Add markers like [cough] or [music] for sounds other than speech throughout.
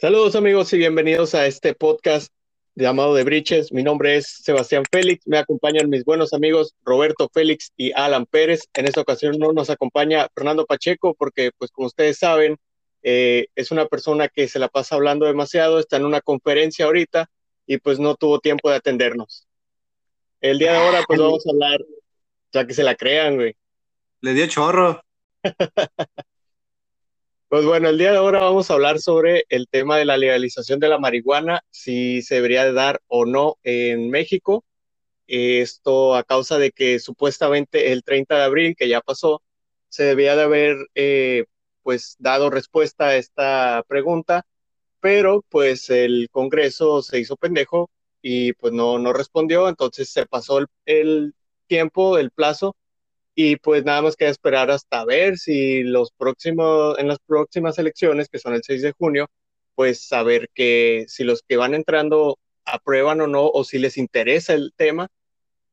Saludos amigos y bienvenidos a este podcast llamado de Briches. Mi nombre es Sebastián Félix, me acompañan mis buenos amigos Roberto Félix y Alan Pérez. En esta ocasión no nos acompaña Fernando Pacheco porque, pues como ustedes saben, eh, es una persona que se la pasa hablando demasiado, está en una conferencia ahorita y pues no tuvo tiempo de atendernos. El día de ahora pues vamos a hablar, ya que se la crean, güey. Le dio chorro. [laughs] Pues bueno, el día de ahora vamos a hablar sobre el tema de la legalización de la marihuana, si se debería de dar o no en México. Esto a causa de que supuestamente el 30 de abril, que ya pasó, se debía de haber eh, pues dado respuesta a esta pregunta, pero pues el Congreso se hizo pendejo y pues no, no respondió, entonces se pasó el, el tiempo, el plazo, y pues nada más queda esperar hasta ver si los próximos, en las próximas elecciones, que son el 6 de junio, pues saber que si los que van entrando aprueban o no, o si les interesa el tema.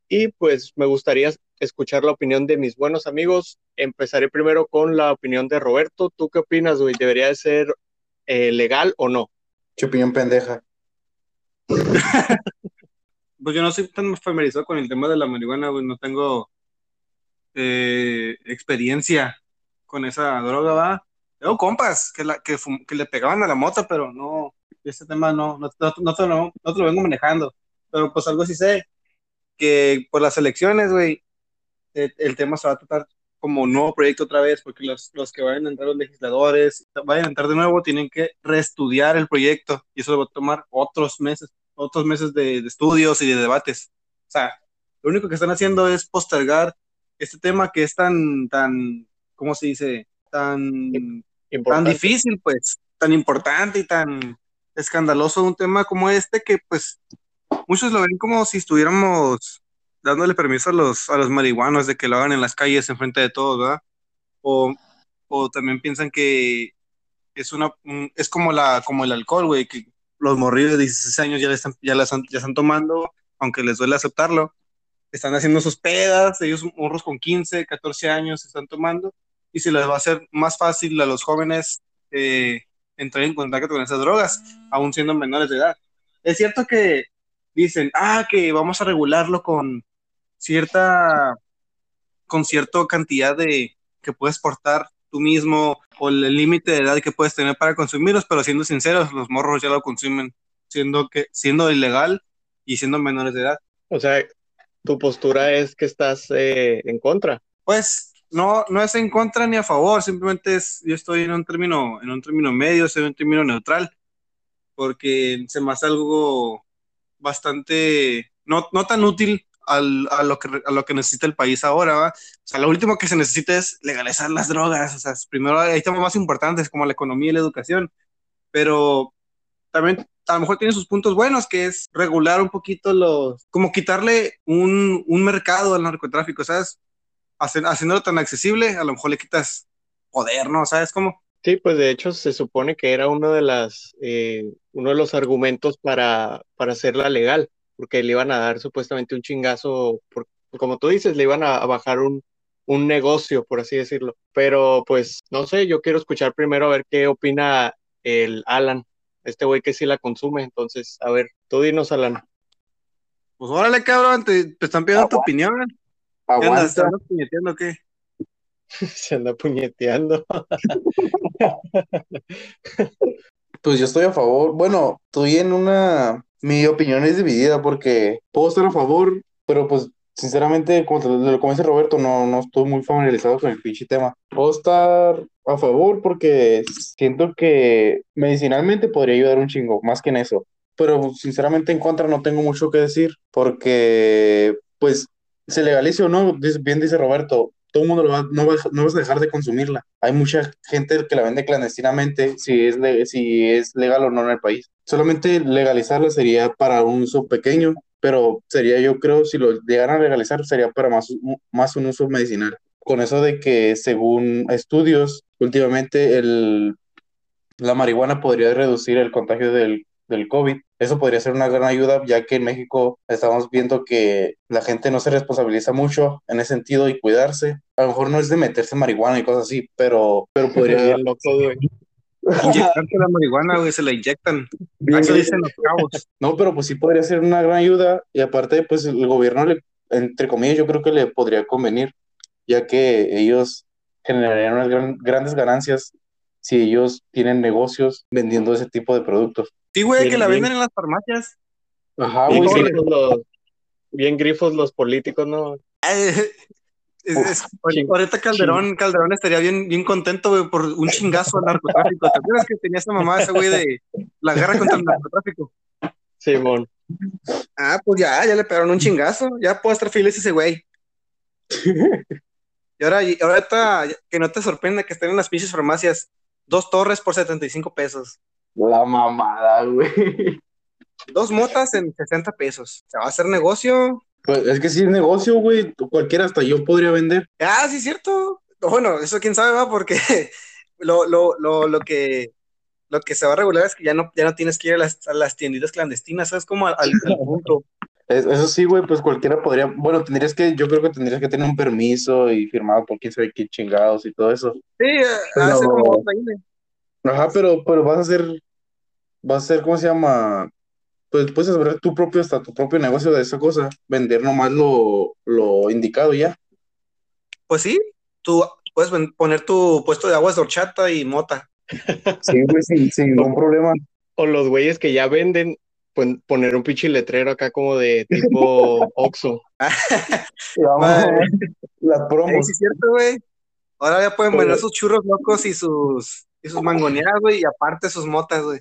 Y pues me gustaría escuchar la opinión de mis buenos amigos. Empezaré primero con la opinión de Roberto. ¿Tú qué opinas, güey? ¿Debería de ser eh, legal o no? ¿Qué opinión pendeja? [laughs] pues yo no soy tan familiarizado con el tema de la marihuana, güey. No tengo eh, experiencia con esa droga, va. Tengo compas que, la, que, que, le pegaban a la moto, pero no, ese tema no, no, no, no, te lo, no te lo vengo manejando. Pero pues algo sí sé, que por las elecciones, güey, el, el, tema se va a tratar como un nuevo proyecto otra vez, porque los, los que vayan a entrar los legisladores, vayan a entrar de nuevo, tienen que reestudiar el proyecto y eso va a tomar otros meses, otros meses de, de estudios y de debates. O sea, lo único que están haciendo es postergar este tema que es tan, tan, ¿cómo se dice? Tan, tan difícil, pues, tan importante y tan escandaloso un tema como este que, pues, muchos lo ven como si estuviéramos dándole permiso a los, a los marihuanos de que lo hagan en las calles en frente de todos, ¿verdad? O, o también piensan que es una, es como la, como el alcohol, güey, que los morridos de 16 años ya, están, ya, están, ya están tomando, aunque les duele aceptarlo, están haciendo sus pedas, ellos morros con 15, 14 años están tomando, y se les va a hacer más fácil a los jóvenes eh, entrar en contacto con esas drogas, aún siendo menores de edad. Es cierto que dicen, ah, que vamos a regularlo con cierta, con cierta cantidad de que puedes portar tú mismo o el límite de edad que puedes tener para consumirlos, pero siendo sinceros, los morros ya lo consumen siendo que siendo ilegal y siendo menores de edad. O sea, tu postura es que estás eh, en contra. Pues no, no es en contra ni a favor, simplemente es, yo estoy en un término, en un término medio, en un término neutral, porque se me hace algo bastante, no, no tan útil al, a, lo que, a lo que necesita el país ahora, ¿va? O sea, lo último que se necesita es legalizar las drogas, o sea, primero hay temas más importantes como la economía y la educación, pero a lo mejor tiene sus puntos buenos, que es regular un poquito los, como quitarle un, un mercado al narcotráfico, ¿sabes? haciéndolo tan accesible, a lo mejor le quitas poder, ¿no? ¿Sabes cómo? Sí, pues de hecho se supone que era uno de las, eh, uno de los argumentos para, para hacerla legal, porque le iban a dar supuestamente un chingazo, por, como tú dices, le iban a, a bajar un, un negocio, por así decirlo. Pero pues no sé, yo quiero escuchar primero a ver qué opina el Alan este güey que sí la consume. Entonces, a ver, tú dinos, Alan. Pues órale, cabrón, te, están pidiendo tu opinión. Aguanta. [laughs] ¿Se anda puñeteando o qué? Se anda puñeteando. pues yo estoy a favor. Bueno, estoy en una. Mi opinión es dividida porque puedo estar a favor, pero pues sinceramente, como, como dice Roberto, no, no estoy muy familiarizado con el pinche tema. Puedo estar a favor porque siento que medicinalmente podría ayudar un chingo, más que en eso. Pero sinceramente en contra no tengo mucho que decir porque, pues, se legalice o no, bien dice Roberto, todo el mundo lo va, no, va, no vas a dejar de consumirla. Hay mucha gente que la vende clandestinamente si es, si es legal o no en el país. Solamente legalizarla sería para un uso pequeño, pero sería yo creo, si lo llegaran a legalizar, sería para más, más un uso medicinal. Con eso de que según estudios, últimamente el, la marihuana podría reducir el contagio del, del COVID. Eso podría ser una gran ayuda, ya que en México estamos viendo que la gente no se responsabiliza mucho en ese sentido y cuidarse. A lo mejor no es de meterse marihuana y cosas así, pero, pero podría... [laughs] Inyectarte la marihuana, güey, se la inyectan. Bien Eso dicen los cabos. No, pero pues sí podría ser una gran ayuda y aparte pues el gobierno le, entre comillas, yo creo que le podría convenir, ya que ellos generarían unas gran- grandes ganancias si ellos tienen negocios vendiendo ese tipo de productos. Sí, güey, Bien, que la bien. venden en las farmacias. Ajá, bien, güey, grifos los, bien grifos los políticos, ¿no? [laughs] Es- ahorita Calderón, Calderón estaría bien, bien contento, güey, por un chingazo al narcotráfico. ¿Te acuerdas que tenía esa mamá, ese güey, de la guerra contra el narcotráfico? Simón. Ah, pues ya, ya le pegaron un chingazo. Ya puede estar feliz ese güey. Y ahora, y ahorita, que no te sorprenda que estén en las pinches farmacias, dos torres por 75 pesos. La mamada, güey. Dos motas en 60 pesos. ¿Se va a hacer negocio? Pues es que si es negocio, güey, cualquiera hasta yo podría vender. Ah, sí, es cierto. Bueno, eso quién sabe, va, porque [laughs] lo, lo, lo, lo que lo que se va a regular es que ya no, ya no tienes que ir a las, a las tienditas clandestinas, ¿sabes? Como al, al- al [laughs] punto. Es- eso sí, güey, pues cualquiera podría, bueno, tendrías que, yo creo que tendrías que tener un permiso y firmado por quién sabe qué chingados y todo eso. Sí, eh, Pero- hace como. Ajá, pero, pero vas a hacer, vas a hacer, ¿cómo se llama? Pues puedes abrir tu propio, hasta tu propio negocio de esa cosa, vender nomás lo, lo indicado ya. Pues sí, tú puedes poner tu puesto de aguas de horchata y mota. Sí, güey, sin, sin ningún problema. O los güeyes que ya venden, pues, poner un pinche letrero acá como de tipo [laughs] Oxxo. Las Sí, promos. sí, es cierto, güey. Ahora ya pueden vender sus churros locos y sus, y sus mangoneadas, güey, y aparte sus motas, güey.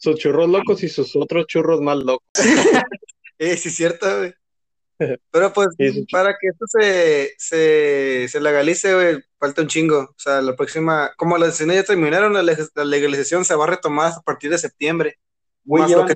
Sus churros locos y sus otros churros más locos. [laughs] Sí, sí, es cierto, güey. [laughs] Pero pues, para que esto se, se, se legalice, güey, falta un chingo. O sea, la próxima, como las elecciones ya terminaron, la, leg- la legalización se va a retomar a partir de septiembre. Güey, llevan, que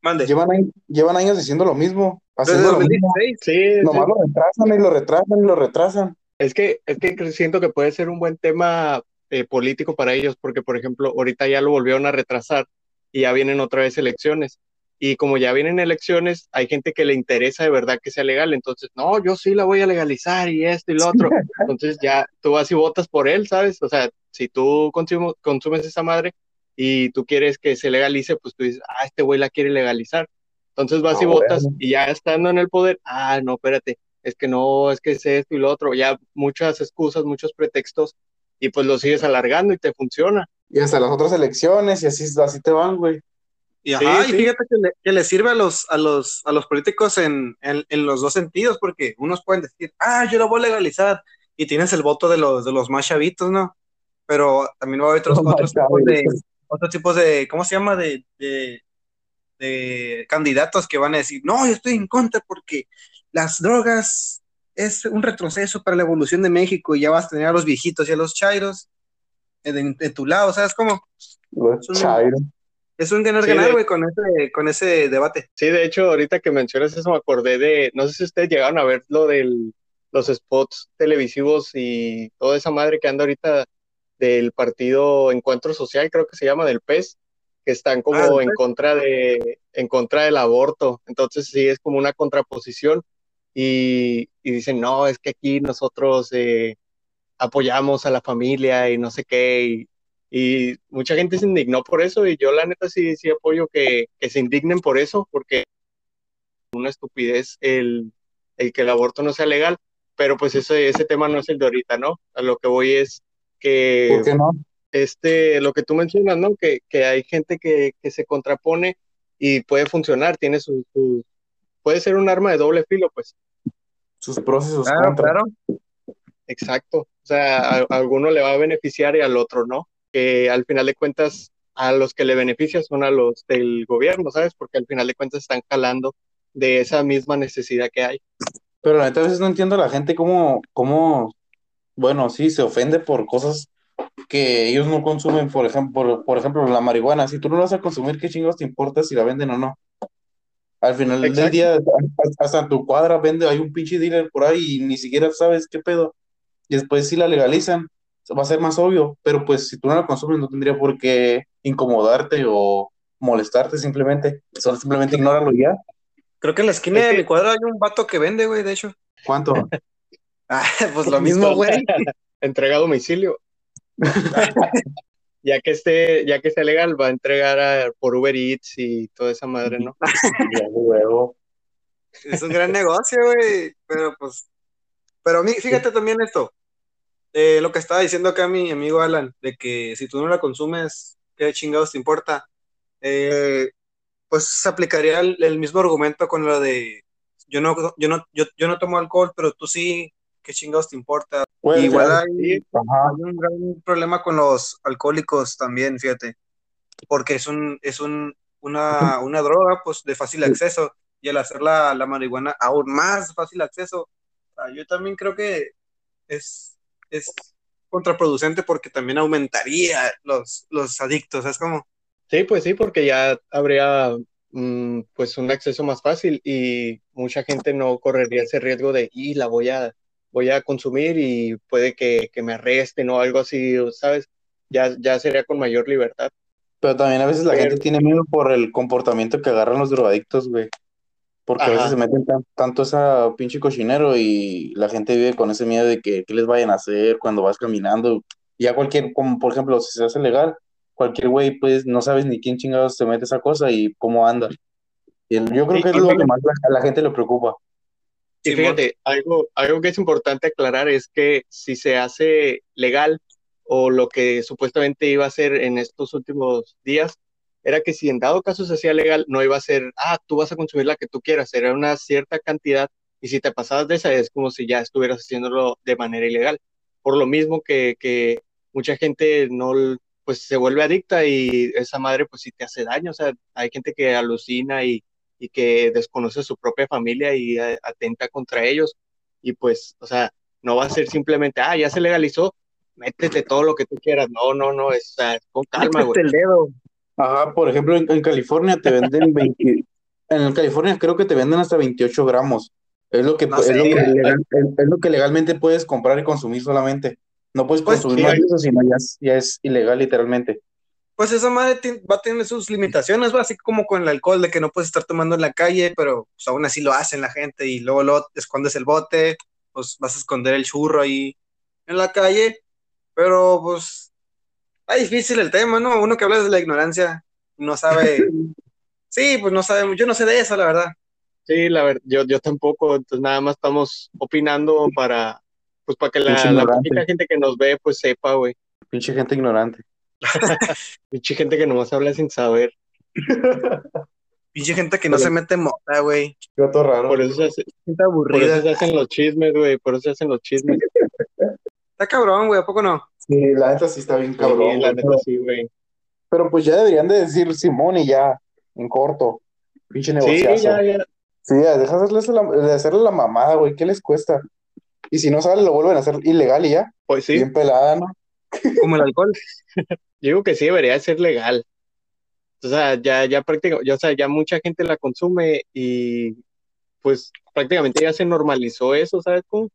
Mande. llevan, años, llevan años diciendo lo mismo, Desde haciendo lo mismo. 2016. Sí, sí. Nomás lo retrasan y lo retrasan y lo retrasan. Es que, es que siento que puede ser un buen tema eh, político para ellos, porque, por ejemplo, ahorita ya lo volvieron a retrasar y ya vienen otra vez elecciones. Y como ya vienen elecciones, hay gente que le interesa de verdad que sea legal. Entonces, no, yo sí la voy a legalizar y esto y lo otro. [laughs] Entonces ya tú vas y votas por él, ¿sabes? O sea, si tú consumo- consumes esa madre y tú quieres que se legalice, pues tú dices, ah, este güey la quiere legalizar. Entonces vas y Ah, votas bueno. y ya estando en el poder, ah, no, espérate, es que no, es que es esto y lo otro, ya muchas excusas, muchos pretextos, y pues lo sigues alargando y te funciona. Y hasta las otras elecciones y así, así te van, güey. Y, Sí, ajá, y sí. fíjate que le, que le sirve a los, a los, a los políticos en, en, en los dos sentidos, porque unos pueden decir, ah, yo lo voy a legalizar, y tienes el voto de los, de los más chavitos, ¿no? Pero también va a haber otros, Los otros tipos de, otros tipos de, ¿cómo se llama? De, de, de candidatos que van a decir, no, yo estoy en contra porque las drogas es un retroceso para la evolución de México y ya vas a tener a los viejitos y a los chairos en, en tu lado, ¿sabes cómo? Es un-. Es un ganar Sí, ganar, de- güey, con ese, con ese debate. Sí, de hecho, ahorita que mencionas eso, me acordé de, no sé si ustedes llegaron a ver lo de los spots televisivos y toda esa madre que anda ahorita del partido Encuentro Social, creo que se llama, del PES, que están como Ah, del en PES. contra de, en contra del aborto. Entonces sí es como una contraposición y, y dicen, no, es que aquí nosotros eh, apoyamos a la familia y no sé qué, y, y mucha gente se indignó por eso y yo la neta sí, sí apoyo que, que se indignen por eso, porque es una estupidez el, el que el aborto no sea legal, pero pues ese, ese tema no es el de ahorita, ¿no? A lo que voy es que ¿Por qué no? este, lo que tú mencionas, ¿no? Que, que hay gente que, que se contrapone y puede funcionar, tiene su, su- puede ser un arma de doble filo, pues, Sus pros y sus Claro, contras. claro. Exacto. O sea, a, a alguno le va a beneficiar y al otro no. Que al final de cuentas, a los que le beneficia son a los del gobierno, ¿sabes? Porque al final de cuentas están jalando de esa misma necesidad que hay. Pero la neta a veces no entiendo a la gente cómo, cómo, bueno, sí, se ofende por cosas que ellos no consumen, por ejemplo, por, por ejemplo, la marihuana. Si tú no la vas a consumir, ¿qué chingos te importa si la venden o no? Al final del Exacto. día, hasta- hasta en tu cuadra vende, hay un pinche dealer por ahí y ni siquiera sabes qué pedo. Y después si la legalizan, va a ser más obvio, pero pues si tú no la consumes no tendría por qué incomodarte o molestarte simplemente, solo simplemente ignóralo ya. Creo que en la esquina Es de que- mi cuadra hay un vato que vende, güey, de hecho. ¿Cuánto? [laughs] Ah, pues lo [laughs] mismo, güey. [laughs] Entrega a domicilio. ya que esté, ya que esté legal, va a entregar a- por Uber Eats y toda esa madre, ¿no? Es un gran negocio, güey. Pero pues. Pero a mí, fíjate también esto. eh, lo que estaba diciendo acá mi amigo Alan, de que si tú no la consumes, ¿qué chingados te importa? Eh, pues se aplicaría el, el mismo argumento con lo de yo no, yo no, yo, yo no tomo alcohol, pero tú sí, ¿qué chingados te importa? Igual hay, un gran problema con los alcohólicos también, fíjate, porque es un, es un, una, [laughs] una droga pues de fácil acceso y al hacer la, la marihuana aún más fácil acceso, sea, yo también creo que es, es contraproducente porque también aumentaría los, los adictos, es como, Sí, pues sí, porque ya habría mm, pues un acceso más fácil y mucha gente no correría ese riesgo de, y la voy a, voy a consumir y puede que, que me arresten o algo así, ¿sabes? Ya, ya sería con mayor libertad. Pero también a veces la Pero- gente tiene miedo por el comportamiento que agarran los drogadictos, güey. Porque a veces Ajá. se meten tan- tanto esa pinche cochinero y la gente vive con ese miedo de que qué les vayan a hacer cuando vas caminando. Ya cualquier, como por ejemplo, si se hace legal, cualquier güey, pues no sabes ni quién chingados se mete esa cosa y cómo anda. Y el- yo creo Sí, que es lo que más la- a la gente le preocupa. Y fíjate, algo, algo que es importante aclarar es que si se hace legal o lo que supuestamente iba a ser en estos últimos días, era que si en dado caso se hacía legal, no iba a ser, ah, tú vas a consumir la que tú quieras, era una cierta cantidad y si te pasabas de esa es como si ya estuvieras haciéndolo de manera ilegal. Por lo mismo que, que mucha gente no, pues se vuelve adicta y esa madre pues sí te hace daño, o sea, hay gente que alucina y y que desconoce a su propia familia y eh, atenta contra ellos. Y pues, o sea, no va a ser simplemente, ah, ya se legalizó, métete todo lo que tú quieras. No, no, no, es, o sea, con calma, güey. el dedo. Ajá, por ejemplo, en, en California te venden [laughs] 20, en California creo que te venden hasta 28 gramos. Es lo que, No es, lo que legal- es, es lo que legalmente puedes comprar y consumir solamente. No puedes Pues, consumir más eso, sino ya es, ya es ilegal literalmente. Pues esa madre va a tener sus limitaciones, va así como con el alcohol, de que no puedes estar tomando en la calle, pero pues, aún así lo hacen la gente y luego lo escondes el bote, pues vas a esconder el churro ahí en la calle, pero pues está difícil el tema, ¿no? Uno que habla desde la ignorancia no sabe, [laughs] sí, pues no sabe, yo no sé de eso, la verdad. Sí, la verdad, yo, yo tampoco, entonces nada más estamos opinando para, pues para que la, Pinche la poquita gente que nos ve, pues sepa, güey. Pinche gente ignorante. [laughs] Mucha gente que nomás habla sin saber. [laughs] Pinche gente que no Pero- se mete en mota, güey. Gato raro. Por eso se, hace- Gente por aburrida. eso se hacen los chismes, güey, por eso se hacen los chismes. Está cabrón, güey, ¿a poco no? Sí, la neta sí está bien Sí, cabrón. la neta pero, sí, güey. pero pues ya deberían de decir Simón y ya, en corto. Pinche Sí, negociazo. ya, ya. Sí, deja de hacerles la, de hacerle la mamada, güey. ¿Qué les cuesta? Y si no sale, lo vuelven a hacer ilegal y ya. Pues sí, Bien pelada, ¿no? Como el alcohol. [laughs] Yo digo que sí debería de ser legal. O sea, ya, ya prácticamente, ya, o sea, ya mucha gente la consume y pues prácticamente ya se normalizó eso, ¿sabes cómo?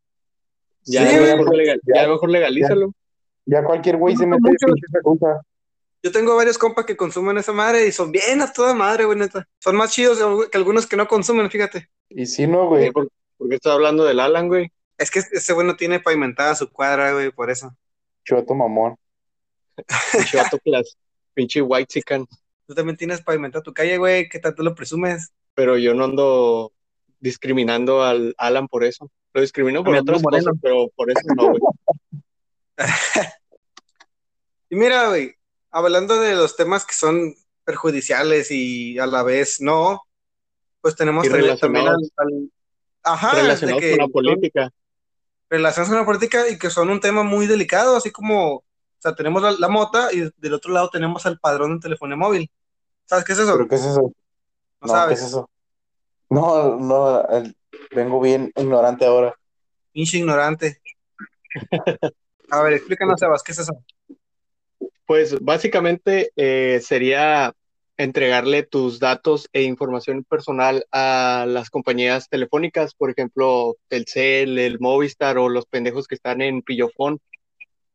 Ya, Sí, mejor, güey. legal, Ya. ya mejor legalízalo. Ya cualquier güey se No, mete mucho. esa cosa. Yo tengo varios compas que consumen esa madre y son bien a toda madre, güey, neta. Son más chidos que algunos que no consumen, fíjate. Y sí, no, güey. ¿Por, por qué estás hablando del Alan, güey? Es que ese güey no tiene pavimentada su cuadra, güey, por eso. Choto mamón. [laughs] Pinche vato clas- pinche white chican. Tú también tienes pavimentada tu calle, güey, ¿qué tanto lo presumes? Pero yo no ando discriminando al Alan por eso. Lo discrimino por otras amigo Moreno. cosas, pero por eso no, güey. [laughs] Y mira, güey, hablando de los temas que son perjudiciales y a la vez no, pues tenemos Y también, también al, relacionados- al- Ajá, de Relacionados que con la política. relaciones con la política y que son un tema muy delicado, así como, o sea, tenemos la, la mota y del otro lado tenemos al padrón de telefonía móvil. ¿Sabes qué es eso? ¿Pero qué es eso? No, No, sabes. ¿qué es eso? No, no, el- vengo bien ignorante ahora. Pinche ignorante. [laughs] A ver, explícanos, Sebas, ¿qué es eso? Pues básicamente eh, sería entregarle tus datos e información personal a las compañías telefónicas, por ejemplo, Telcel, el Movistar o los pendejos que están en Pillofón.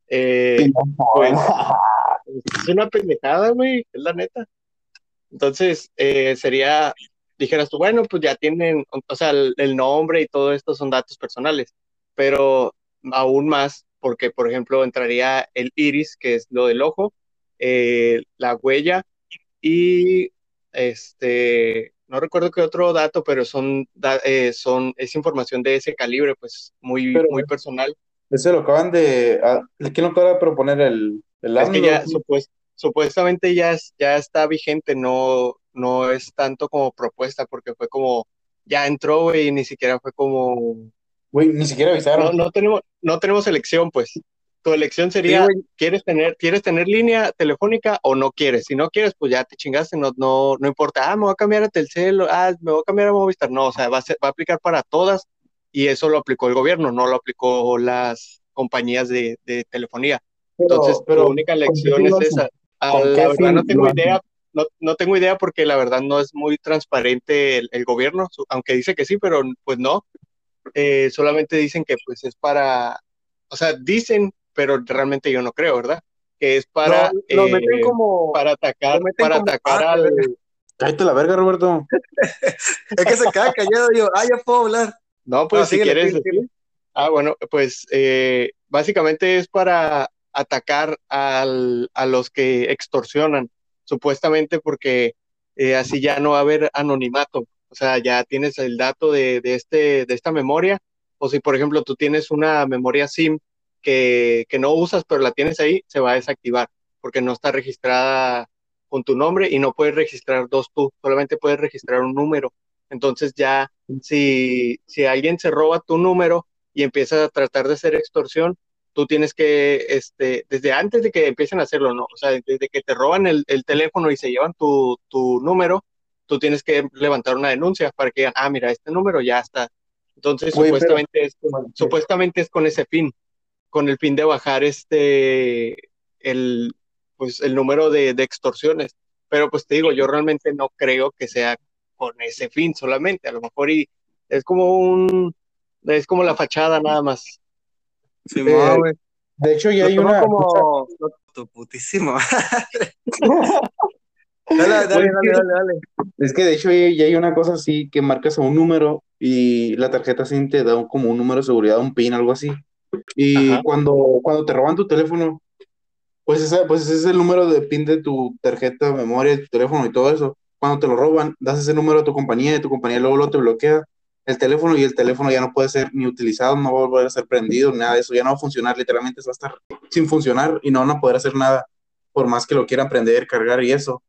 Eh, pues, [laughs] es una pendejada, güey, es la neta. Entonces, eh, sería, dijeras tú, bueno, pues ya tienen, o sea, el, el nombre y todo esto son datos personales, pero aún más, porque, por ejemplo, entraría el iris, que es lo del ojo, eh, la huella y este, no recuerdo qué otro dato, pero son, eh, son, es información de ese calibre, pues muy, muy personal. Ese lo acaban de, ah, ¿quién lo acaba de proponer el, el Es que ya supuestamente ya, ya está vigente, no, no es tanto como propuesta, porque fue como, ya entró, y ni siquiera fue como... Güey, ni siquiera avisaron. No, no, tenemos, no tenemos elección, pues tu elección sería, ¿quieres tener, ¿quieres tener línea telefónica o no quieres? Si no quieres, pues ya te chingaste, no, no, no importa, ah, me voy a cambiar a Telcel, ah, me voy a cambiar a Movistar, no, o sea, va a, va a aplicar para todas y eso lo aplicó el gobierno, no lo aplicó las compañías de, de telefonía. Entonces, pero, la única elección es esa. Ah, la verdad no tengo idea, no, no, tengo idea porque la verdad no es muy transparente el, el gobierno, aunque dice que sí, pero pues no. Eh, solamente dicen que pues es para, o sea, dicen pero realmente yo no creo, ¿verdad? Que es para, lo, meten eh, como, para atacar, para atacar al... Cállate la verga, Roberto. [laughs] es que se queda callado, yo, ah, ya puedo hablar. No, pues si quieres Ah, bueno, pues eh, básicamente es para atacar al, a los que extorsionan, supuestamente porque eh, así ya no va a haber anonimato. O sea, ya tienes el dato de, de, este, de esta memoria. O si, por ejemplo, tú tienes una memoria SIM que, que, no usas, pero la tienes ahí, se va a desactivar porque no está registrada con tu nombre y no puedes registrar dos tú, solamente puedes registrar un número. Entonces ya si, si alguien se roba tu número y empieza a tratar de hacer extorsión, tú tienes que, este, desde antes de que empiecen a hacerlo, ¿no? O sea, desde que te roban el, el teléfono y se llevan tu, tu, número, tú tienes que levantar una denuncia para que digan, ah, mira, este número ya está. Entonces, supuestamente, es, supuestamente es con ese fin con el fin de bajar este, el, pues, el número de, extorsiones. Pero pues te digo, yo realmente no creo que sea con ese fin solamente, a lo mejor y es como un, es como la fachada nada más. Sí, eh, de hecho ya hay una como tu putísimo. [laughs] dale, dale, dale, dale, Es que de hecho ya hay una cosa así que marcas un número y la tarjeta sí te da como un número de seguridad, un PIN, algo así. Y cuando, cuando te roban tu teléfono, pues ese, pues ese es el número de PIN de tu tarjeta, memoria, de tu teléfono y todo eso. Cuando te lo roban, das ese número a tu compañía y tu compañía luego lo te bloquea el teléfono y el teléfono ya no puede ser ni utilizado, no va a volver a ser prendido, nada de eso, ya no va a funcionar, literalmente va a estar sin funcionar y no van a poder hacer nada por más que lo quieran prender, cargar y eso.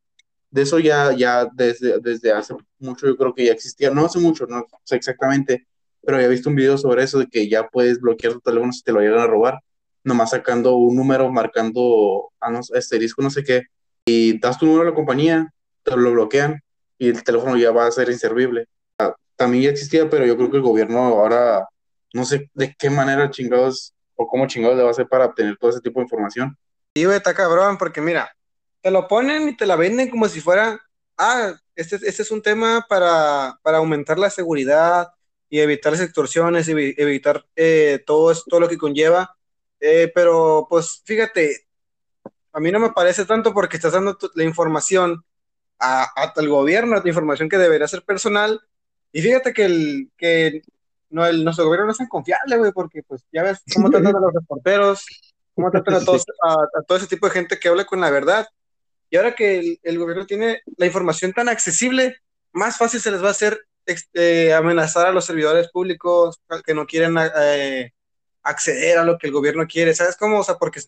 De eso ya, ya desde, desde hace mucho yo creo que ya existía, no hace mucho, no sé exactamente, pero había visto un video sobre eso de que ya puedes bloquear tu teléfono si te lo llegan a robar, nomás sacando un número, marcando ah, asterisco, no sé qué, y das tu número a la compañía, te lo bloquean y el teléfono ya va a ser inservible. También ya existía, pero yo creo que el gobierno ahora, no sé de qué manera chingados o cómo chingados le va a hacer para obtener todo ese tipo de información. Sí, está cabrón, porque mira, te lo ponen y te la venden como si fuera, ah, este, este es un tema para, para aumentar la seguridad, y evitar las extorsiones, y evitar eh, todo, todo lo que conlleva. Eh, pero pues fíjate, a mí no me parece tanto porque estás dando la información al gobierno, la información que debería ser personal. Y fíjate que, el, que no, el, nuestro gobierno no es tan confiable, güey, porque pues ya ves cómo tratan a los reporteros, cómo tratan a, [laughs] todos, a, todo ese tipo de gente que habla con la verdad. Y ahora que el, el, gobierno tiene la información tan accesible, más fácil se les va a hacer este, amenazar a los servidores públicos que no quieren eh, acceder a lo que el gobierno quiere, ¿sabes cómo? O sea, porque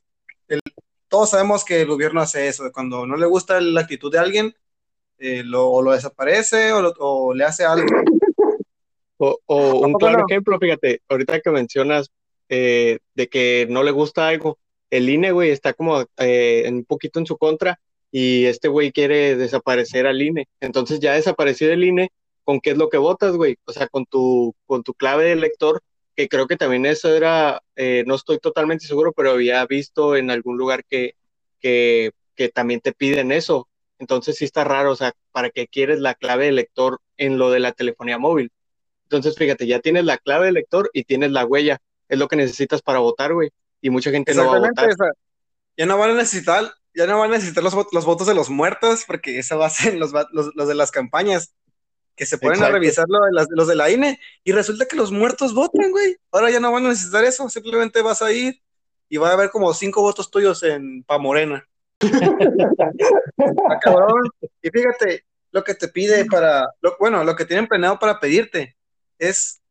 todos sabemos que el gobierno hace eso, cuando no le gusta la actitud de alguien, eh, lo, o lo desaparece o, le hace algo. O, un claro ejemplo, fíjate, ahorita que mencionas eh, de que no le gusta algo, el INE, güey, está como un poquito en su contra y este güey quiere desaparecer al INE. Entonces ya desapareció el INE con qué es lo que votas, güey. O sea, con tu, con tu clave de elector, que creo que también eso era, eh, no estoy totalmente seguro, pero había visto en algún lugar que, que, que también te piden eso. Entonces sí está raro, o sea, ¿para qué quieres la clave de elector en lo de la telefonía móvil? Entonces, fíjate, ya tienes la clave de elector y tienes la huella. Es lo que necesitas para votar, güey. Y mucha gente no va a votar. ya no van a necesitar, ya no van a necesitar los, los votos de los muertos, porque eso va a ser los, los, los de las campañas que se ponen a revisar lo de los de la INE y resulta que los muertos votan, güey. Ahora ya no van a necesitar eso, simplemente vas a ir y va a haber como cinco votos tuyos en Pa Morena. Ah, cabrón. Y fíjate, lo que te pide para, lo- bueno, lo que tienen planeado para pedirte es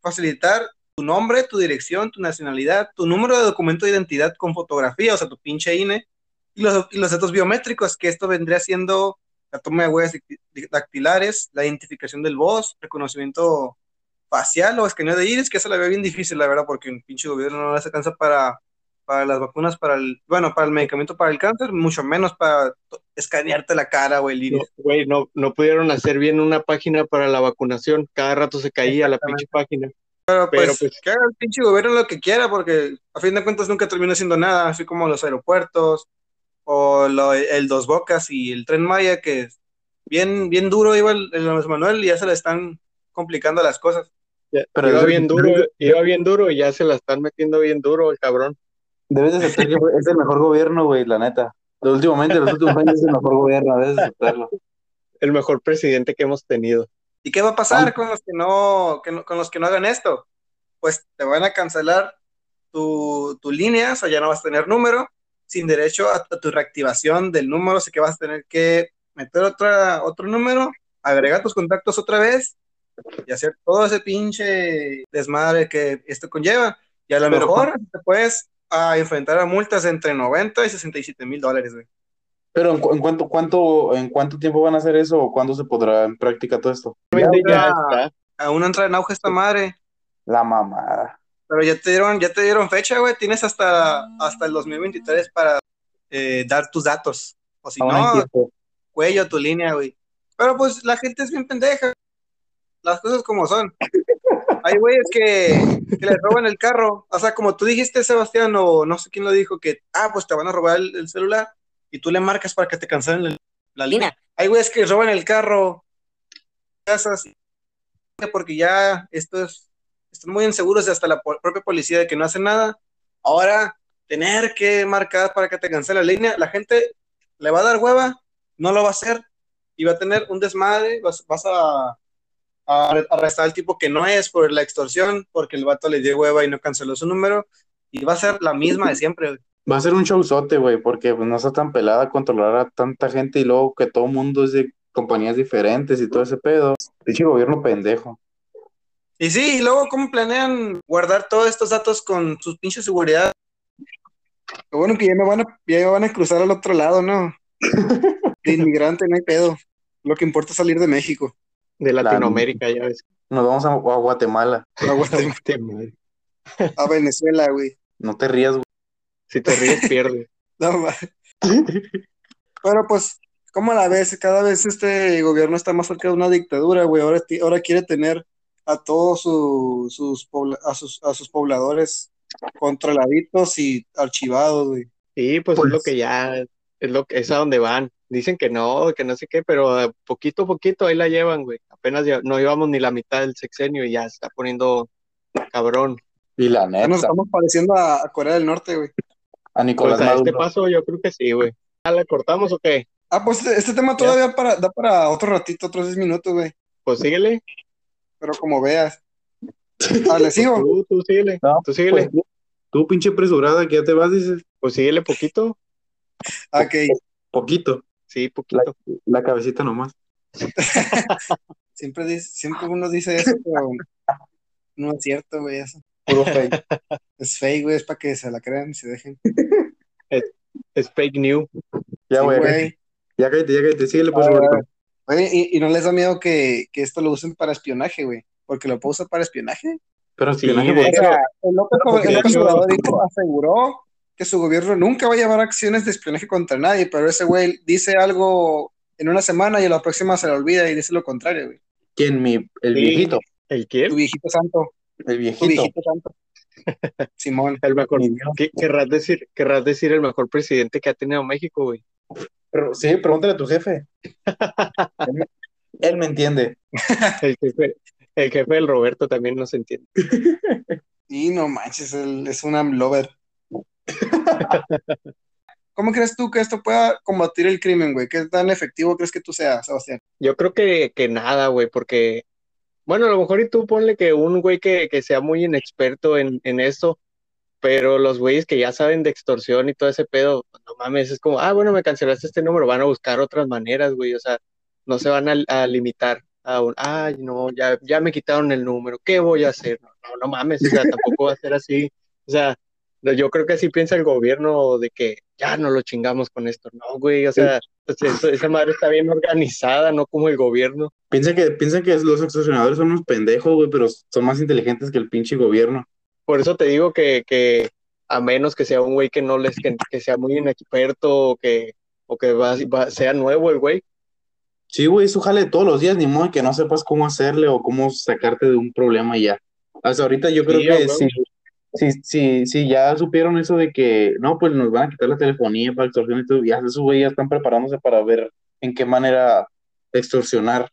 facilitar tu nombre, tu dirección, tu nacionalidad, tu número de documento de identidad con fotografía, o sea, tu pinche INE, y los, y los datos biométricos, que esto vendría siendo la toma de huellas dactilares, la identificación del voz, reconocimiento facial o escaneo de iris, que eso la veo bien difícil, la verdad, porque un pinche gobierno no les alcanza para, para las vacunas, para el, bueno, para el medicamento para el cáncer, mucho menos para escanearte la cara o el No, iris. güey, no, no pudieron hacer bien una página para la vacunación. Cada rato se caía la pinche página. Pero pues, Pero, pues- que haga el pinche gobierno lo que quiera, porque a fin de cuentas nunca termina haciendo nada, así como los aeropuertos o lo- el Dos Bocas y el Tren Maya, que bien, bien duro iba el, el Manuel y ya se le están complicando las cosas. Ya- Pero iba bien duro, iba bien duro y ya se la están metiendo bien duro el cabrón. Debes de aceptar que es el mejor gobierno, güey, la neta. Últimamente, los últimos años es el mejor gobierno, debes de aceptarlo. El mejor presidente que hemos tenido. ¿Y qué va a pasar Ah. con los que no, que no- con los que no hagan esto? Pues te van a cancelar tu, tu línea, o sea, ya no vas a tener número, sin derecho a, a tu reactivación del número, así que vas a tener que meter otra, otro número, agregar tus contactos otra vez y hacer todo ese pinche desmadre que esto conlleva. Y a lo Pero- mejor te puedes a enfrentar a multas entre 90 y 67 mil dólares, güey. Pero ¿en, cu- en cuánto, cuánto, ¿en cuánto tiempo van a hacer eso o cuándo se podrá en práctica todo esto? Ya ya- está. Aún entra en auge esta madre. La mamada. Pero ya te dieron, ya te dieron fecha, güey. Tienes hasta, hasta el 2023 para eh, dar tus datos. O si Aún no, cuello tu línea, güey. Pero pues la gente es bien pendeja. Las cosas como son. Hay güeyes que, que les roban el carro. O sea, como tú dijiste, Sebastián, o no sé quién lo dijo, que, ah, pues te van a robar el, el celular y tú le marcas para que te cancelen la, la línea. Hay güeyes que roban el carro, casas, porque ya esto es, están muy inseguros y hasta la propia policía de que no hacen nada. Ahora, tener que marcar para que te cancele la línea, la gente le va a dar hueva, no lo va a hacer y va a tener un desmadre, vas, vas a arrestar al tipo que no es por la extorsión, porque el vato le dio hueva y no canceló su número, y va a ser la misma de siempre. güey. Va a ser un showzote, güey, porque pues, no está tan pelada controlar a tanta gente y luego que todo el mundo es de compañías diferentes y todo ese pedo. Pinche gobierno pendejo. Y sí, y luego, ¿cómo planean guardar todos estos datos con sus pinches seguridad? Lo bueno que ya me van a, ya me van a cruzar al otro lado, ¿no? [laughs] De inmigrante no hay pedo. Lo que importa es salir de México. De Latinoamérica, ya ves. Nos vamos a, a Guatemala. [laughs] A, Guatemala, a Venezuela, güey. No te rías, güey. Si te ríes, pierdes. [laughs] No, ma- Pero pues, ¿cómo la ves? Cada vez este gobierno está más cerca de una dictadura, güey. Ahora, ahora quiere tener a todos su- sus, a sus, a sus pobladores controladitos y archivados, güey. Sí, pues, Pues- es lo que ya, es lo que es a donde van. Dicen que no, que no sé qué, pero poquito a poquito ahí la llevan, güey. Apenas ya- no llevamos ni la mitad del sexenio y ya se está poniendo cabrón. Y la Ya nos neta, estamos pareciendo a, a Corea del Norte, güey. a Nicolás Pues a este paso yo creo que sí, güey. ¿Ah, la cortamos o qué? Ah, pues este, este tema todavía para, da para otro ratito, otros 10 minutos, güey. Pues síguele. Pero como veas. [laughs] Ah, ¿le sigo? Tú, tú síguele. No, Tú síguele. Pues, tú, pinche apresurada, que ya te vas, dices, Pues síguele poquito. Ok. poquito. Sí, poquito. La cabecita nomás. [laughs] Siempre, dice, siempre uno dice eso, pero [laughs] no es cierto, güey, eso. Puro fake. [laughs] Es fake, güey, es para que se la crean y se dejen. Es fake news. Ya, Sí, güey. güey. ya cállate, ya cállate. Síguele, pues, Ah. Oye, ¿y, y no les da miedo que, que esto lo usen para espionaje, güey? Porque lo puedo usar para espionaje. Pero Sí, espionaje, de güey. El hecho- dijo, aseguró que su gobierno nunca va a llevar acciones de espionaje contra nadie, pero ese güey dice algo en una semana y a la próxima se le olvida y dice lo contrario, güey. ¿Quién? Mi, el Sí. viejito. ¿El Tu quién? viejito santo, El tu viejito. viejito santo. [laughs] Simón. El mejor. Mi Dios. ¿Qué querrás decir? Querrás decir el mejor presidente que ha tenido México, güey. Pero, sí, pregúntale a tu jefe. él, [laughs] me, él me entiende. [laughs] El jefe, el jefe del Roberto también nos entiende. Y no manches, él es un amlover. ¿Cómo crees tú que esto pueda combatir el crimen, güey? ¿Qué tan efectivo crees que tú seas, Sebastián? Yo creo que, que nada, güey, porque, bueno, a lo mejor y tú ponle que un güey que, que sea muy inexperto en, en eso, Pero los güeyes que ya saben de extorsión y todo ese pedo, no mames, es como, ah, bueno, me cancelaste este número, van a buscar otras maneras, güey, o sea, no se van a, a limitar a un, ay, no, ya, ya me quitaron el número, ¿qué voy a hacer? No, no, no mames, o sea, tampoco va a ser así, o sea, yo creo que así piensa el gobierno de que ya no lo chingamos con esto, no, güey, o sea, pues eso- esa madre está bien organizada, no como el gobierno. Piensa que, piensa que los extorsionadores son unos pendejos, güey, pero son más inteligentes que el pinche gobierno. Por eso te digo que, que a menos que sea un güey que no les, que, que sea muy inexperto o que, o que va, va- sea nuevo el güey, Sí, güey, eso jale todos los días, ni modo que no sepas cómo hacerle o cómo sacarte de un problema y ya. Hasta ahorita yo creo Sí, que huevo. Si, si, si ya supieron eso de que, no, pues nos van a quitar la telefonía para extorsión y todo, ya esos güey ya están preparándose para ver en qué manera extorsionar.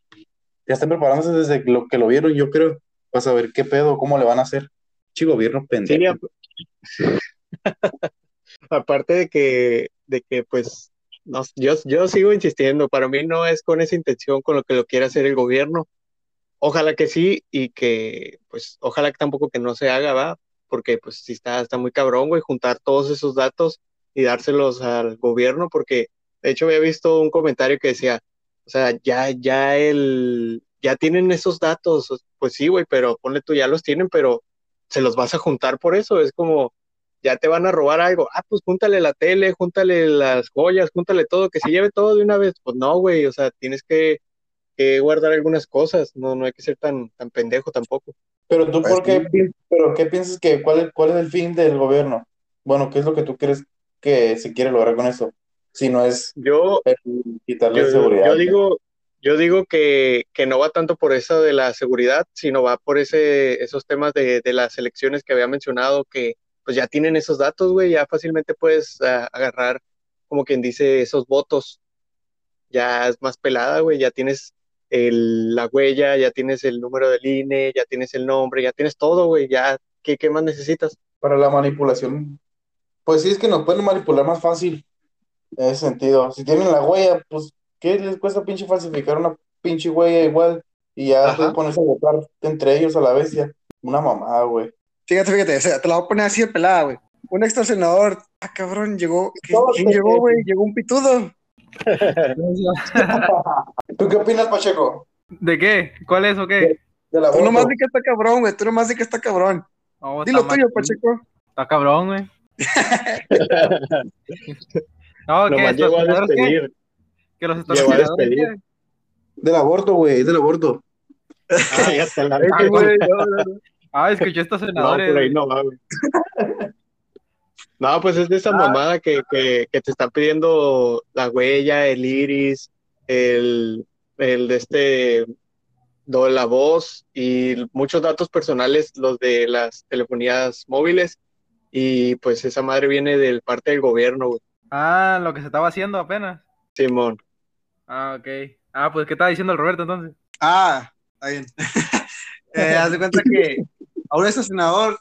Ya están preparándose desde lo que lo vieron, yo creo, para saber qué pedo, cómo le van a hacer. Chi gobierno pendejo. Sí, [laughs] ap- aparte de que, de que pues, no, yo, yo sigo insistiendo, para mí no es con esa intención con lo que lo quiere hacer el gobierno. Ojalá que sí y que, pues, ojalá que tampoco que no se haga, va, porque pues sí está, está muy cabrón, güey, juntar todos esos datos y dárselos al gobierno, porque de hecho había visto un comentario que decía, o sea, ya, ya el, ya tienen esos datos, pues sí, güey, pero ponle tú, ya los tienen, pero se los vas a juntar por eso, es como, ya te van a robar algo, ah, pues júntale la tele, júntale las joyas, júntale todo, que se lleve todo de una vez, pues no, güey, o sea, tienes que, que guardar algunas cosas, no, no hay que ser tan, tan pendejo tampoco. Pero tú, ¿por qué, pero qué piensas que, cuál es, cuál es el fin del gobierno? Bueno, ¿qué es lo que tú crees que se quiere lograr con eso? Si no es Yo, quitarle yo, seguridad. yo digo, yo digo que, que no va tanto por eso de la seguridad, sino va por ese, esos temas de, de las elecciones que había mencionado, que pues ya tienen esos datos, güey, ya fácilmente puedes ah, agarrar, como quien dice, esos votos. Ya es más pelada, güey, ya tienes el, la huella, ya tienes el número del INE, ya tienes el nombre, ya tienes todo, güey, ya, ¿qué, qué más necesitas? Para la manipulación, pues sí, es que nos pueden manipular más fácil en ese sentido. Si tienen la huella, pues, ¿qué les cuesta pinche falsificar una pinche huella igual? Y ya después ponerse a votar entre ellos a la bestia. Una mamada, güey. Fíjate, fíjate, o sea, te la voy a poner así de pelada, güey. Un extorsionador, ah, cabrón, llegó. ¿Quién, llegó, güey? Llegó un pitudo. [laughs] ¿Tú qué opinas, Pacheco? ¿De qué? ¿Cuál es o qué? Del Tú nomás di que está cabrón, güey. Tú nomás di que está cabrón. No, Dilo está tuyo, mal- Pacheco. Está cabrón, güey. [laughs] No, ¿qué? Nomás llegó a ¿Extorsionadores qué? ¿Que los Llegó a despedir. qué? Del aborto, güey, del aborto. La [laughs] güey, no, no, no. Ah, escuché No, extorsionadores. por ahí no va, güey. No, pues es de esa mamada que, que, que te están pidiendo la huella, el iris, el, el de este, la voz y muchos datos personales, los de las telefonías móviles. Y pues esa madre viene del parte del gobierno, güey. Ah, lo que se estaba haciendo apenas. Simón. Ah, ok. Ah, pues, ¿qué estaba diciendo el Roberto entonces? Ah, está bien. [laughs] eh, haz de cuenta que a un extorsionador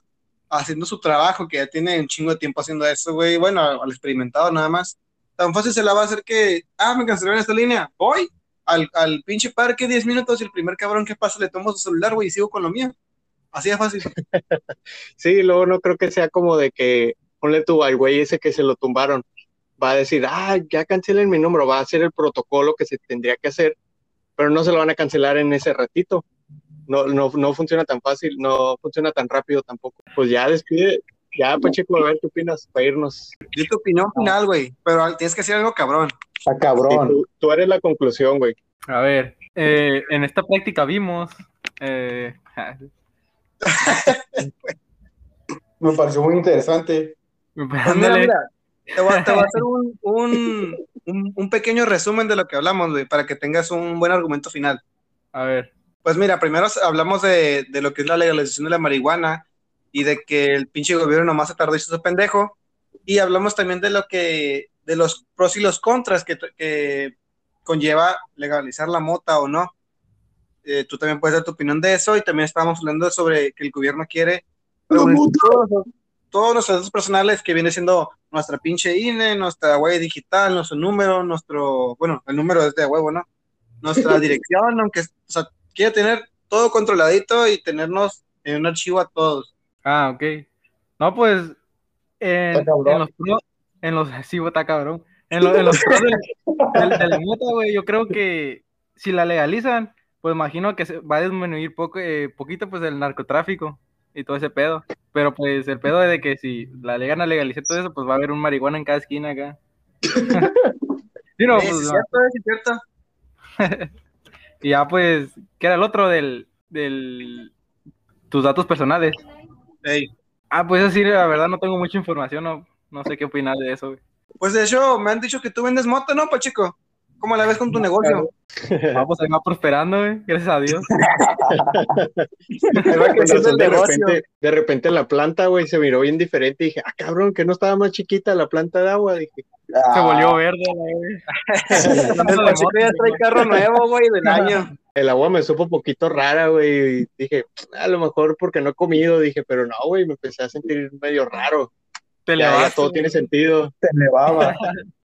haciendo su trabajo, que ya tiene un chingo de tiempo haciendo eso, güey, bueno, al experimentado nada más, tan fácil se la va a hacer que, ah, me cancelaron esta línea, voy al, al pinche parque 10 minutos y el primer cabrón que pasa le tomo su celular, güey, y sigo con lo mío. Así de fácil. [laughs] Sí, luego no creo que sea como de que, ponle tú al güey ese que se lo tumbaron, va a decir, ah, ya cancelen mi número, va a hacer el protocolo que se tendría que hacer, pero no se lo van a cancelar en ese ratito. No, no, no funciona tan fácil, no funciona tan rápido tampoco. Pues ya despide, ya, Pacheco, a ver qué opinas para irnos. Di tu opinión final, güey, pero tienes que hacer algo cabrón. Está Y cabrón. tú, tú eres la conclusión, güey. A ver, eh, en esta práctica vimos. eh, [laughs] Me pareció muy interesante. Pues mira, mira, te voy, a- te voy a hacer un, un, un, un pequeño resumen de lo que hablamos, güey, para que tengas un buen argumento final. A ver. Pues mira, primero hablamos de, de lo que es la legalización de la marihuana y de que el pinche gobierno nomás se tardó y se pendejo. Y hablamos también de lo que, de los pros y los contras que, que conlleva legalizar la mota o no. Eh, tú también puedes dar tu opinión de eso y también estábamos hablando sobre que el gobierno quiere todos, todos nuestros datos personales que viene siendo nuestra pinche INE, nuestra huella digital, nuestro número, nuestro, bueno, el número es de huevo, ¿no? Nuestra [laughs] dirección, aunque, o sea, quiere tener todo controladito y tenernos en un archivo a todos. Ah, ok. No, pues En, los pros, en los, [laughs] sí, está cabrón. En, lo- en los pros del, del- de la mota, güey, yo creo que si la legalizan, pues imagino que se va a disminuir poco, eh, poquito, pues, el narcotráfico y todo ese pedo. Pero, pues, el pedo es de que si la llegan a legalizar todo eso, pues va a haber un marihuana en cada esquina acá. [laughs] [laughs] Sí, no, pues, no. cierto, sí, cierto. Y ya, pues, ¿qué era el otro del, del, tus datos personales? Ah, pues así, la verdad no tengo mucha información, no, no sé qué opinar de eso, güey. Pues de hecho, me han dicho que tú vendes moto, ¿no, Pachico? ¿Cómo la ves con tu negocio? [laughs] Vamos a ir más prosperando, güey, gracias a Dios. Ahí va de repente, de repente la planta, güey, se miró bien diferente y dije, ah, cabrón, que no estaba más chiquita la planta de agua. Dije, Ah, Se volvió verde, la [laughs] güey. Ya trae carro nuevo, güey, del año. el agua me supo un poquito rara, güey. Y dije, a lo mejor porque no he comido, dije, pero no, güey, me empecé a sentir medio raro. Te Ya, todo tiene sentido. Se elevaba.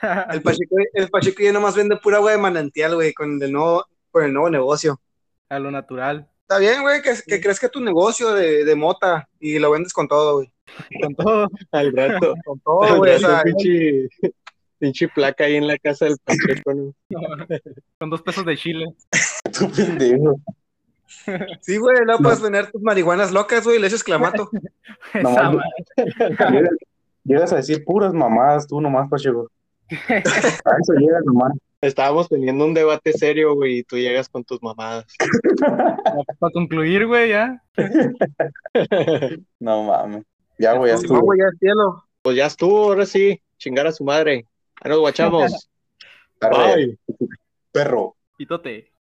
[laughs] El Pachico, el Pachico ya nomás vende pura agua de manantial, güey, con el nuevo, con el nuevo negocio. A lo natural, Está bien, güey, que, que crezca tu negocio de, de mota y lo vendes con todo, güey. con todo. Al rato. [laughs] Con todo, güey. O rato, sea, pinche, pinche placa ahí en la casa del Pacheco, ¿no? [laughs] Con dos pesos de chile. Tu pendejo. sí, güey, no puedes vender tus marihuanas locas, güey, le echas clamato. No, Esa no. madre. Llegas, a decir puras mamadas tú nomás, Pacheco. [laughs] A eso llegas nomás. Estábamos teniendo un debate serio, güey, y tú llegas con tus mamadas. [laughs] Para concluir, güey, ya. [laughs] No mames. Ya, güey, ya estuvo. güey, ya es cielo. Pues ya estuvo, ahora sí, chingar a su madre. Ahí nos guachamos. Bye. Perro. Pitote.